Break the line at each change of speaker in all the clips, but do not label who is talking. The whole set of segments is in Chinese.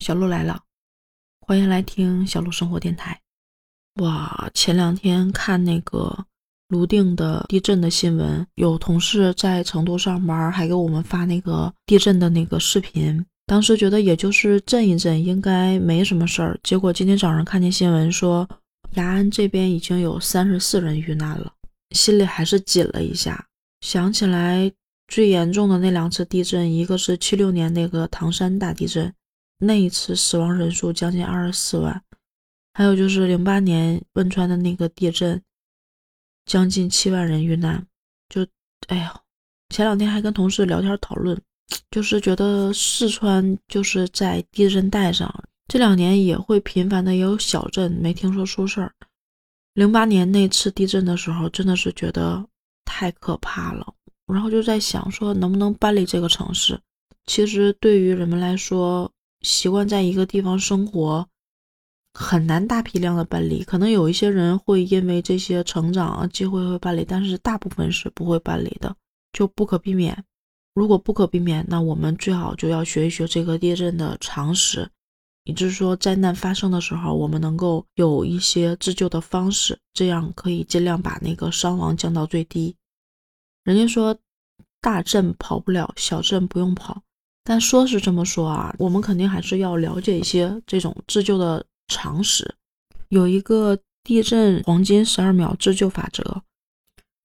小鹿来了，欢迎来听小鹿生活电台。哇，前两天看那个泸定的地震的新闻，有同事在成都上班，还给我们发那个地震的那个视频。当时觉得也就是震一震，应该没什么事儿。结果今天早上看见新闻说，雅安这边已经有三十四人遇难了，心里还是紧了一下。想起来最严重的那两次地震，一个是七六年那个唐山大地震。那一次死亡人数将近二十四万，还有就是零八年汶川的那个地震，将近七万人遇难。就哎呀，前两天还跟同事聊天讨论，就是觉得四川就是在地震带上，这两年也会频繁的也有小震，没听说出事儿。零八年那次地震的时候，真的是觉得太可怕了，然后就在想说能不能搬离这个城市。其实对于人们来说，习惯在一个地方生活，很难大批量的搬离。可能有一些人会因为这些成长啊机会会搬离，但是大部分是不会搬离的，就不可避免。如果不可避免，那我们最好就要学一学这个地震的常识，也就是说，灾难发生的时候，我们能够有一些自救的方式，这样可以尽量把那个伤亡降到最低。人家说，大震跑不了，小震不用跑。但说是这么说啊，我们肯定还是要了解一些这种自救的常识。有一个地震黄金十二秒自救法则。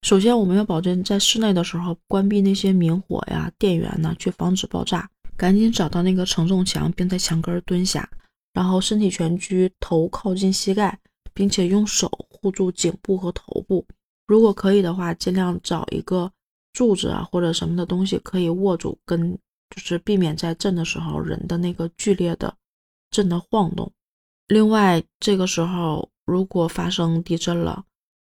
首先，我们要保证在室内的时候关闭那些明火呀、电源呢，去防止爆炸。赶紧找到那个承重墙，并在墙根蹲下，然后身体蜷曲，头靠近膝盖，并且用手护住颈部和头部。如果可以的话，尽量找一个柱子啊或者什么的东西可以握住跟。就是避免在震的时候人的那个剧烈的震的晃动。另外，这个时候如果发生地震了，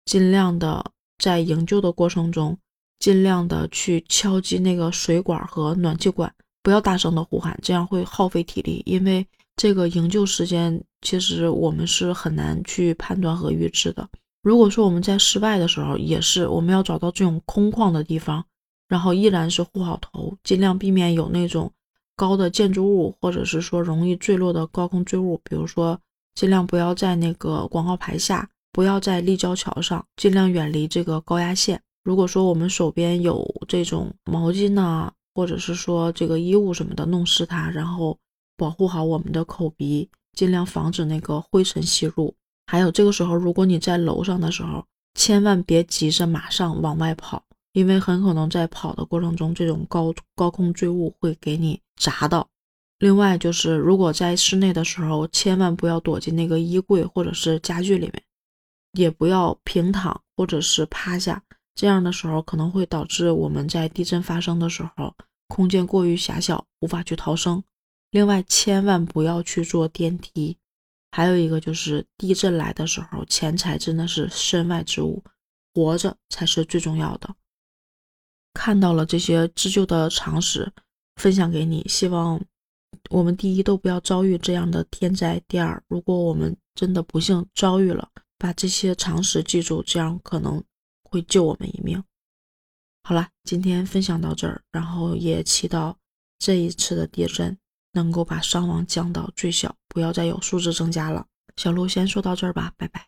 尽量的在营救的过程中，尽量的去敲击那个水管和暖气管，不要大声的呼喊，这样会耗费体力。因为这个营救时间其实我们是很难去判断和预知的。如果说我们在室外的时候，也是我们要找到这种空旷的地方。然后依然是护好头，尽量避免有那种高的建筑物，或者是说容易坠落的高空坠物。比如说，尽量不要在那个广告牌下，不要在立交桥上，尽量远离这个高压线。如果说我们手边有这种毛巾呢，或者是说这个衣物什么的，弄湿它，然后保护好我们的口鼻，尽量防止那个灰尘吸入。还有这个时候，如果你在楼上的时候，千万别急着马上往外跑。因为很可能在跑的过程中，这种高高空坠物会给你砸到。另外就是，如果在室内的时候，千万不要躲进那个衣柜或者是家具里面，也不要平躺或者是趴下，这样的时候可能会导致我们在地震发生的时候，空间过于狭小，无法去逃生。另外，千万不要去坐电梯。还有一个就是，地震来的时候，钱财真的是身外之物，活着才是最重要的。看到了这些自救的常识，分享给你。希望我们第一都不要遭遇这样的天灾。第二，如果我们真的不幸遭遇了，把这些常识记住，这样可能会救我们一命。好了，今天分享到这儿，然后也祈祷这一次的地震能够把伤亡降到最小，不要再有数字增加了。小鹿先说到这儿吧，拜拜。